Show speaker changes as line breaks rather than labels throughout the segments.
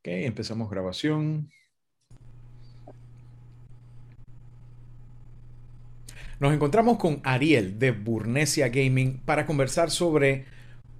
Ok, empezamos grabación. Nos encontramos con Ariel de Burnesia Gaming para conversar sobre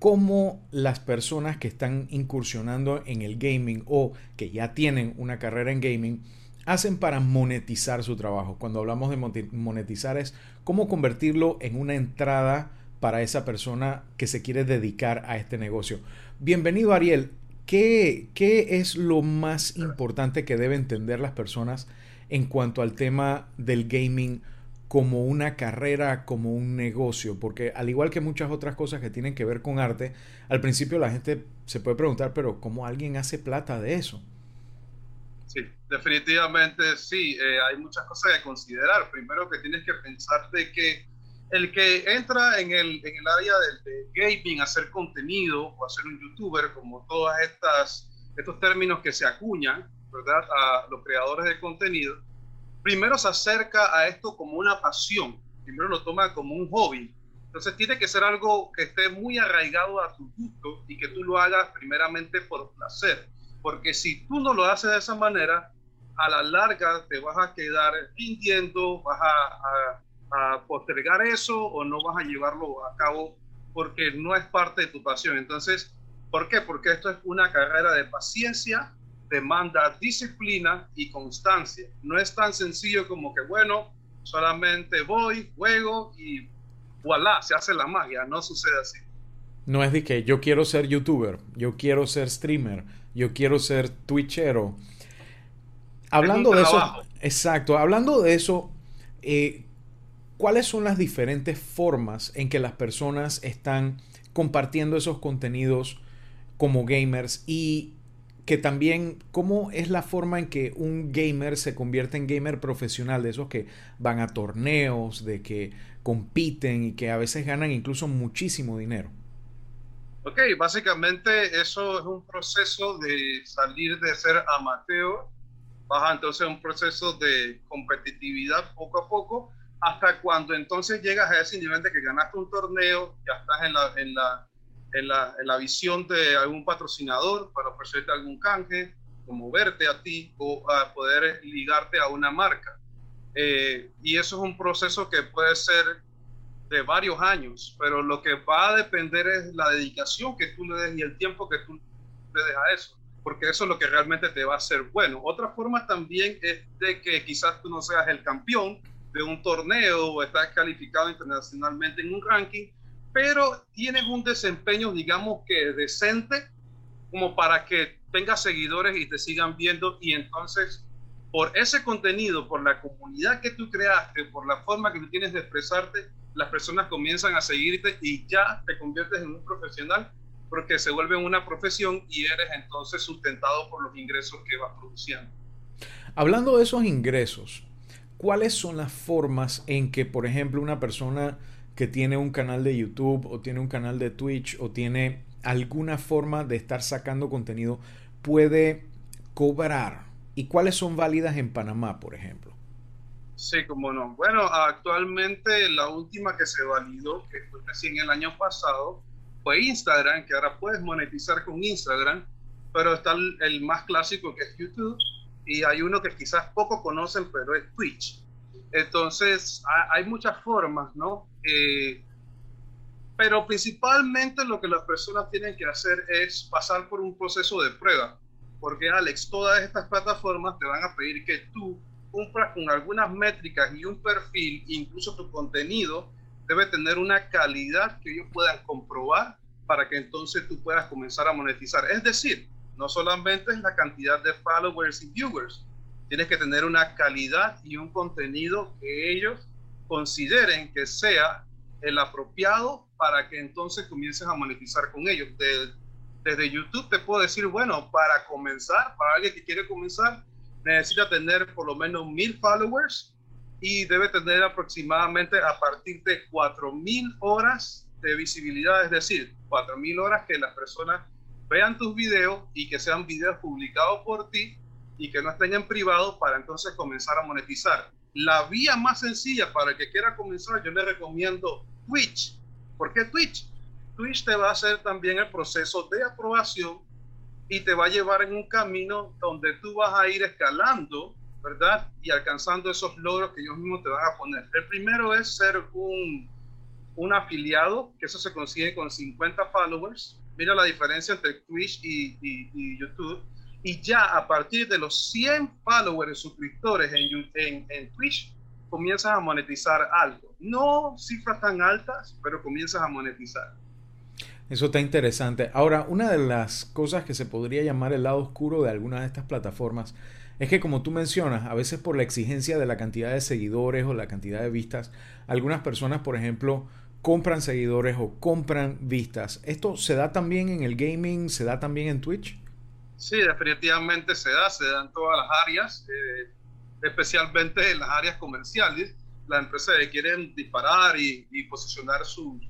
cómo las personas que están incursionando en el gaming o que ya tienen una carrera en gaming hacen para monetizar su trabajo. Cuando hablamos de monetizar es cómo convertirlo en una entrada para esa persona que se quiere dedicar a este negocio. Bienvenido Ariel. ¿Qué, ¿Qué es lo más importante que deben entender las personas en cuanto al tema del gaming? como una carrera, como un negocio, porque al igual que muchas otras cosas que tienen que ver con arte, al principio la gente se puede preguntar, pero ¿cómo alguien hace plata de eso?
Sí, definitivamente sí, eh, hay muchas cosas que considerar. Primero que tienes que pensar de que el que entra en el, en el área del gaming, hacer contenido o hacer un youtuber, como todos estos términos que se acuñan, ¿verdad? A los creadores de contenido, primero se acerca a esto como una pasión, primero lo toma como un hobby. Entonces tiene que ser algo que esté muy arraigado a tu gusto y que tú lo hagas primeramente por placer. Porque si tú no lo haces de esa manera, a la larga te vas a quedar rindiendo, vas a postergar eso o no vas a llevarlo a cabo porque no es parte de tu pasión. Entonces, ¿por qué? Porque esto es una carrera de paciencia, demanda disciplina y constancia. No es tan sencillo como que, bueno, solamente voy, juego y voilà, se hace la magia. No sucede así.
No es de que yo quiero ser youtuber, yo quiero ser streamer, yo quiero ser twitchero. Hablando de eso, exacto, hablando de eso, eh, ¿cuáles son las diferentes formas en que las personas están compartiendo esos contenidos como gamers y que también cómo es la forma en que un gamer se convierte en gamer profesional, de esos que van a torneos, de que compiten y que a veces ganan incluso muchísimo dinero.
Ok, básicamente eso es un proceso de salir de ser amateur, baja entonces un proceso de competitividad poco a poco, hasta cuando entonces llegas a ese nivel de que ganaste un torneo, ya estás en la, en la en la, visión de algún patrocinador para ofrecerte algún canje, como verte a ti o a poder ligarte a una marca. Eh, y eso es un proceso que puede ser de varios años, pero lo que va a depender es la dedicación que tú le des y el tiempo que tú le des a eso, porque eso es lo que realmente te va a hacer bueno. Otra forma también es de que quizás tú no seas el campeón de un torneo o estás calificado internacionalmente en un ranking, pero tienes un desempeño, digamos que decente, como para que tengas seguidores y te sigan viendo y entonces por ese contenido, por la comunidad que tú creaste, por la forma que tú tienes de expresarte, las personas comienzan a seguirte y ya te conviertes en un profesional porque se vuelve una profesión y eres entonces sustentado por los ingresos que vas produciendo.
Hablando de esos ingresos, ¿cuáles son las formas en que, por ejemplo, una persona que tiene un canal de YouTube o tiene un canal de Twitch o tiene alguna forma de estar sacando contenido puede cobrar y cuáles son válidas en Panamá, por ejemplo.
Sí, como no. Bueno, actualmente la última que se validó, que fue recién el año pasado, fue Instagram, que ahora puedes monetizar con Instagram, pero está el, el más clásico que es YouTube y hay uno que quizás poco conocen, pero es Twitch. Entonces, hay muchas formas, ¿no? Eh, pero principalmente lo que las personas tienen que hacer es pasar por un proceso de prueba, porque Alex, todas estas plataformas te van a pedir que tú cumplas con algunas métricas y un perfil, incluso tu contenido debe tener una calidad que ellos puedan comprobar para que entonces tú puedas comenzar a monetizar. Es decir, no solamente es la cantidad de followers y viewers, tienes que tener una calidad y un contenido que ellos consideren que sea el apropiado para que entonces comiences a monetizar con ellos. desde YouTube te puedo decir, bueno, para comenzar, para alguien que quiere comenzar, necesita tener por lo menos mil followers y debe tener aproximadamente a partir de cuatro mil horas de visibilidad, es decir, cuatro mil horas que las personas vean tus videos y que sean videos publicados por ti y que no estén en privado para entonces comenzar a monetizar. La vía más sencilla para el que quiera comenzar, yo le recomiendo Twitch. ¿Por qué Twitch? Twitch te va a hacer también el proceso de aprobación y te va a llevar en un camino donde tú vas a ir escalando, ¿verdad? Y alcanzando esos logros que ellos mismos te van a poner. El primero es ser un, un afiliado, que eso se consigue con 50 followers. Mira la diferencia entre Twitch y, YouTube. Y ya a partir de los 100 followers, suscriptores en, en Twitch, comienzas a monetizar algo. No cifras tan altas, pero comienzas a monetizar.
Eso está interesante. Ahora, una de las cosas que se podría llamar el lado oscuro de algunas de estas plataformas es que como tú mencionas, a veces por la exigencia de la cantidad de seguidores o la cantidad de vistas, algunas personas, por ejemplo, compran seguidores o compran vistas. ¿Esto se da también en el gaming? ¿Se da también en Twitch?
Sí, definitivamente se da, se da en todas las áreas, eh, especialmente en las áreas comerciales. Las empresas quieren disparar y, y posicionar su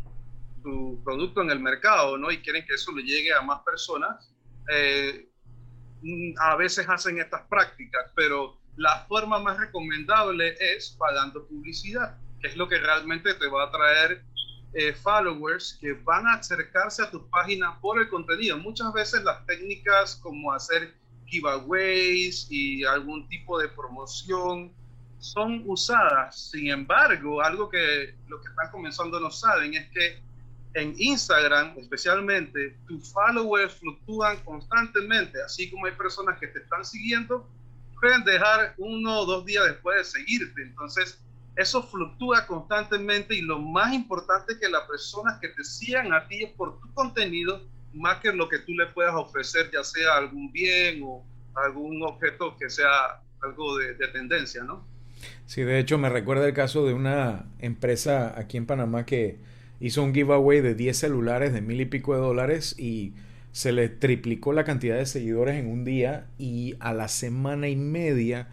producto en el mercado, ¿no? Y quieren que eso le llegue a más personas, eh, a veces hacen estas prácticas, pero la forma más recomendable es pagando publicidad, que es lo que realmente te va a traer eh, followers que van a acercarse a tu página por el contenido. Muchas veces las técnicas como hacer giveaways y algún tipo de promoción son usadas. Sin embargo, algo que los que están comenzando no saben es que en Instagram especialmente, tus followers fluctúan constantemente, así como hay personas que te están siguiendo, pueden dejar uno o dos días después de seguirte. Entonces, eso fluctúa constantemente y lo más importante es que las personas que te sigan a ti es por tu contenido, más que lo que tú le puedas ofrecer, ya sea algún bien o algún objeto que sea algo de, de tendencia, ¿no?
Sí, de hecho me recuerda el caso de una empresa aquí en Panamá que hizo un giveaway de 10 celulares de mil y pico de dólares y se le triplicó la cantidad de seguidores en un día y a la semana y media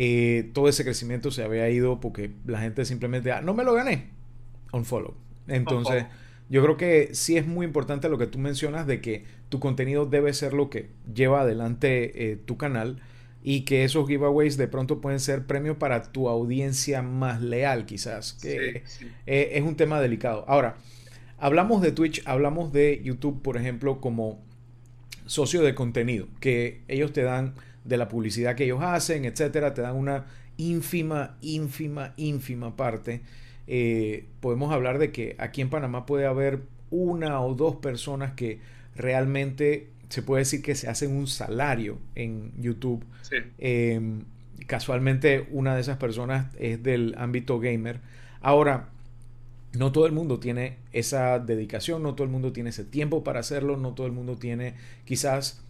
eh, todo ese crecimiento se había ido porque la gente simplemente, ah, no me lo gané, unfollow. Entonces, yo creo que sí es muy importante lo que tú mencionas de que tu contenido debe ser lo que lleva adelante eh, tu canal y que esos giveaways de pronto pueden ser premio para tu audiencia más leal, quizás, que eh, es un tema delicado. Ahora, hablamos de Twitch, hablamos de YouTube, por ejemplo, como socio de contenido, que ellos te dan de la publicidad que ellos hacen, etcétera, te dan una ínfima, ínfima, ínfima parte. Eh, podemos hablar de que aquí en Panamá puede haber una o dos personas que realmente se puede decir que se hacen un salario en YouTube. Em, casualmente una de esas personas es del ámbito gamer. Ahora, no todo el mundo tiene esa dedicación, no todo el mundo tiene ese tiempo para hacerlo, no todo el mundo tiene quizás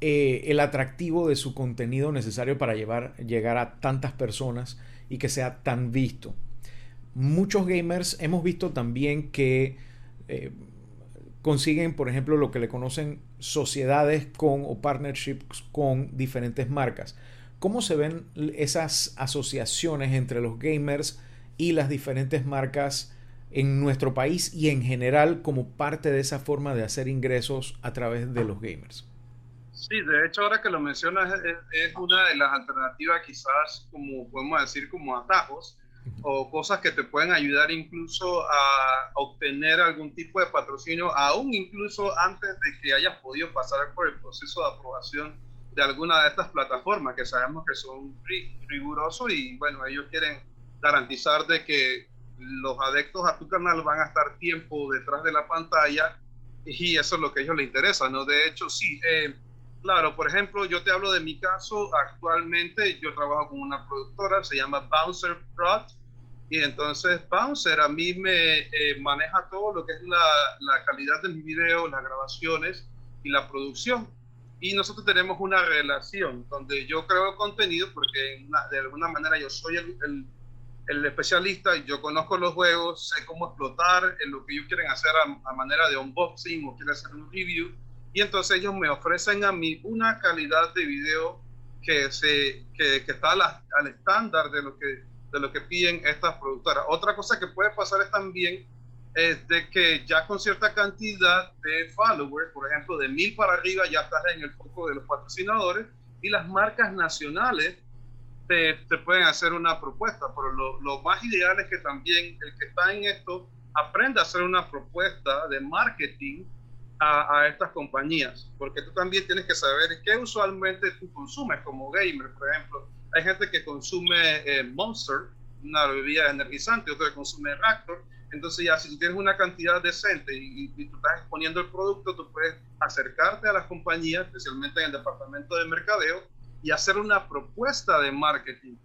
eh, el atractivo de su contenido necesario para llevar, llegar a tantas personas y que sea tan visto. Muchos gamers hemos visto también que eh, consiguen, por ejemplo, lo que le conocen sociedades con o partnerships con diferentes marcas. ¿Cómo se ven esas asociaciones entre los gamers y las diferentes marcas en nuestro país y en general como parte de esa forma de hacer ingresos a través de los gamers?
Sí, de hecho ahora que lo mencionas es, una de las alternativas quizás como podemos decir como atajos o cosas que te pueden ayudar incluso a obtener algún tipo de patrocinio, aún incluso antes de que hayas podido pasar por el proceso de aprobación de alguna de estas plataformas que sabemos que son rigurosos y bueno, ellos quieren garantizar de que los adeptos a tu canal van a estar tiempo detrás de la pantalla y eso es lo que a ellos les interesa, ¿no? De hecho, sí, eh, claro, por ejemplo, yo te hablo de mi caso, actualmente yo trabajo con una productora, se llama Bouncer Prod, y entonces Bouncer a mí me eh, maneja todo lo que es la, la calidad del video, las grabaciones y la producción. Y nosotros tenemos una relación donde yo creo contenido porque de alguna manera yo soy el, el, el, especialista, yo conozco los juegos, sé cómo explotar en lo que ellos quieren hacer a, manera de unboxing o quieren hacer un review. Y entonces ellos me ofrecen a mí una calidad de video que, se, que, que está al estándar de lo que de lo que piden estas productoras. Otra cosa que puede pasar es también es de que ya con cierta cantidad de followers, por ejemplo, de mil para arriba, ya estás en el foco de los patrocinadores y las marcas nacionales te, te pueden hacer una propuesta. Pero lo, lo, más ideal es que también el que está en esto aprenda a hacer una propuesta de marketing a, estas compañías, porque tú también tienes que saber qué usualmente tú consumes como gamer, por ejemplo. Hay gente que consume eh, Monster, una bebida energizante, otro que consume Raptor. Entonces ya si tú tienes una cantidad decente y, y, tú estás exponiendo el producto, tú puedes acercarte a las compañías, especialmente en el departamento de mercadeo, y hacer una propuesta de marketing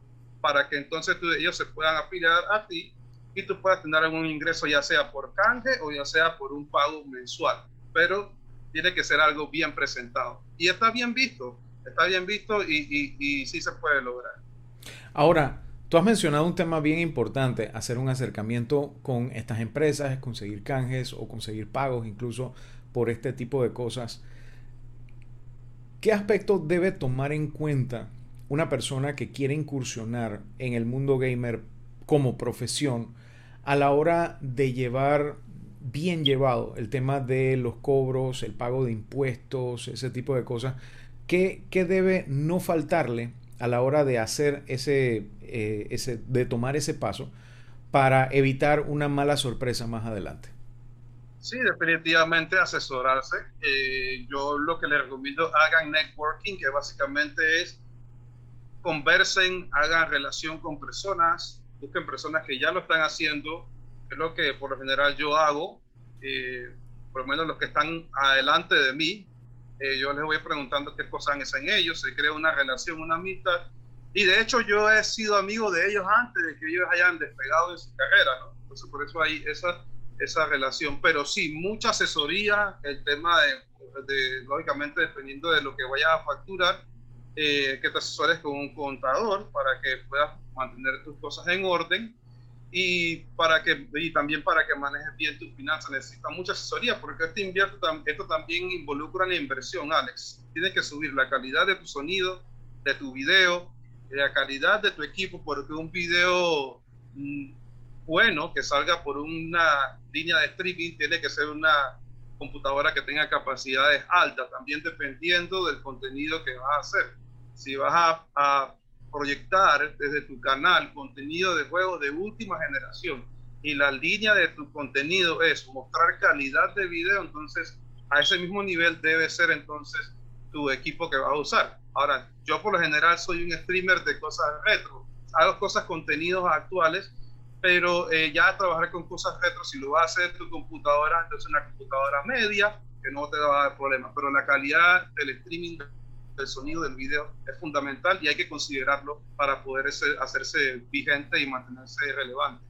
para que entonces tú, ellos se puedan afiliar a ti y tú puedas tener algún ingreso ya sea por canje o ya sea por un pago mensual. Pero tiene que ser algo bien presentado. Y está bien visto, está bien visto y, y, sí se puede lograr.
Ahora, Tú has mencionado un tema bien importante, hacer un acercamiento con estas empresas, conseguir canjes o conseguir pagos incluso por este tipo de cosas. ¿Qué aspecto debe tomar en cuenta una persona que quiere incursionar en el mundo gamer como profesión a la hora de llevar bien llevado el tema de los cobros, el pago de impuestos, ese tipo de cosas? ¿Qué, qué debe no faltarle a la hora de hacer ese, eh, ese, de tomar ese paso para evitar una mala sorpresa más adelante?
Sí, definitivamente asesorarse. Eh, yo lo que les recomiendo, hagan networking, que básicamente es conversen, hagan relación con personas, busquen personas que ya lo están haciendo, es lo que por lo general yo hago, eh, por lo menos los que están adelante de mí, eh, yo les voy preguntando qué cosas hacen ellos, se crea una relación, una amistad, y de hecho yo he sido amigo de ellos antes de que ellos hayan despegado en su carrera, ¿no? Entonces por eso hay esa, esa relación, pero sí, mucha asesoría, el tema de, de lógicamente dependiendo de lo que vayas a facturar, eh, que te asesores con un contador para que puedas mantener tus cosas en orden y, para que, y también para que manejes bien tus finanzas. Necesitas mucha asesoría porque este invierto, esto también involucra la inversión, Alex. Tienes que subir la calidad de tu sonido, de tu video, la calidad de tu equipo, porque un video mm, bueno que salga por una línea de streaming tiene que ser una computadora que tenga capacidades altas, también dependiendo del contenido que vas a hacer si vas a, proyectar desde tu canal contenido de juegos de última generación. Y la línea de tu contenido es mostrar calidad de video, entonces a ese mismo nivel debe ser entonces tu equipo que vas a usar. Ahora, yo por lo general soy un streamer de cosas retro, hago cosas, contenidos actuales, pero eh, ya trabajar con cosas retro, si lo vas a hacer tu computadora, entonces una computadora media, que no te va a dar problemas, pero la calidad del streaming el sonido del video es fundamental y hay que considerarlo para poder hacerse vigente y mantenerse relevante.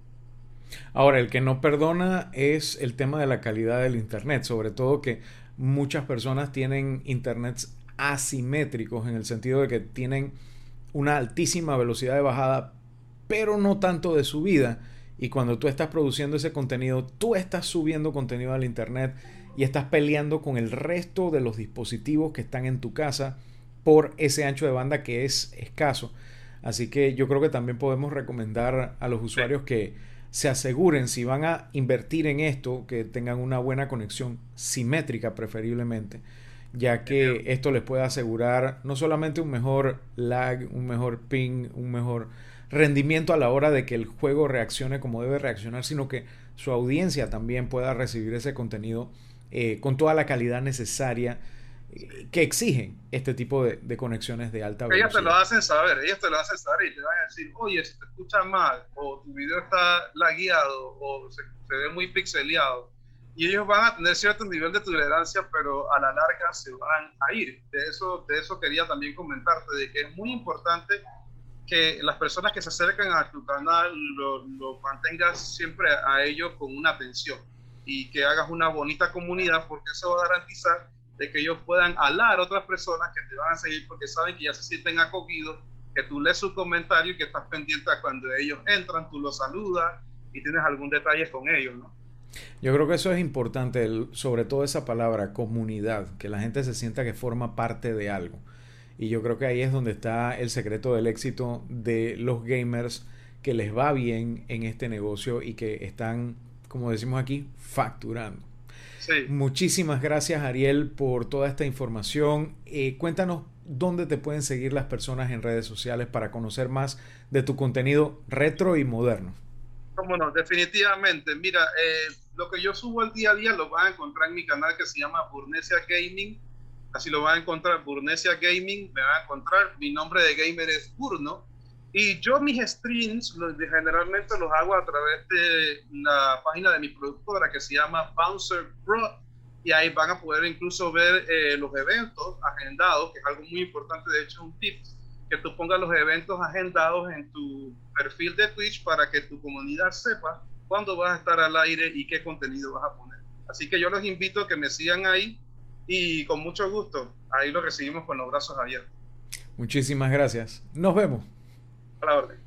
Ahora, el que no perdona es el tema de la calidad del Internet, sobre todo que muchas personas tienen Internets asimétricos en el sentido de que tienen una altísima velocidad de bajada, pero no tanto de subida. Y cuando tú estás produciendo ese contenido, tú estás subiendo contenido al Internet y estás peleando con el resto de los dispositivos que están en tu casa por ese ancho de banda que es escaso. Así que yo creo que también podemos recomendar a los usuarios que se aseguren si van a invertir en esto, que tengan una buena conexión simétrica preferiblemente, ya que esto les puede asegurar no solamente un mejor lag, un mejor ping, un mejor rendimiento a la hora de que el juego reaccione como debe reaccionar, sino que su audiencia también pueda recibir ese contenido eh, con toda la calidad necesaria que exigen este tipo de, conexiones de alta
velocidad. Ellas te lo hacen saber, ellas te lo hacen saber y te van a decir, oye, si te escuchas mal, o tu video está lagueado, o se, ve muy pixeleado. Y ellos van a tener cierto nivel de tolerancia, pero a la larga se van a ir. De eso, de eso quería también comentarte, de que es muy importante que las personas que se acercan a tu canal lo, lo mantengas siempre a ellos con una atención y que hagas una bonita comunidad, porque eso va a garantizar de que ellos puedan hablar a otras personas que te van a seguir porque saben que ya se sienten acogidos, que tú lees su comentario y que estás pendiente a cuando ellos entran, tú los saludas y tienes algún detalle con ellos, ¿no?
Yo creo que eso es importante, sobre todo esa palabra, comunidad, que la gente se sienta que forma parte de algo. Y yo creo que ahí es donde está el secreto del éxito de los gamers que les va bien en este negocio y que están, como decimos aquí, facturando. Muchísimas gracias Ariel por toda esta información. Eh, cuéntanos dónde te pueden seguir las personas en redes sociales para conocer más de tu contenido retro y moderno.
Cómo no, definitivamente. Mira, eh, lo que yo subo al día a día lo van a encontrar en mi canal que se llama Burnesia Gaming. Así lo van a encontrar, Burnesia Gaming, me van a encontrar. Mi nombre de gamer es Burno. Y yo mis streams los, generalmente los hago a través de la página de mi productora que se llama Bouncer Pro. Y ahí van a poder incluso ver eh, los eventos agendados, que es algo muy importante, de hecho un tip, que tú pongas los eventos agendados en tu perfil de Twitch para que tu comunidad sepa cuándo vas a estar al aire y qué contenido vas a poner. Así que yo los invito a que me sigan ahí y con mucho gusto, ahí lo recibimos con los brazos abiertos.
Muchísimas gracias. Nos vemos.
La.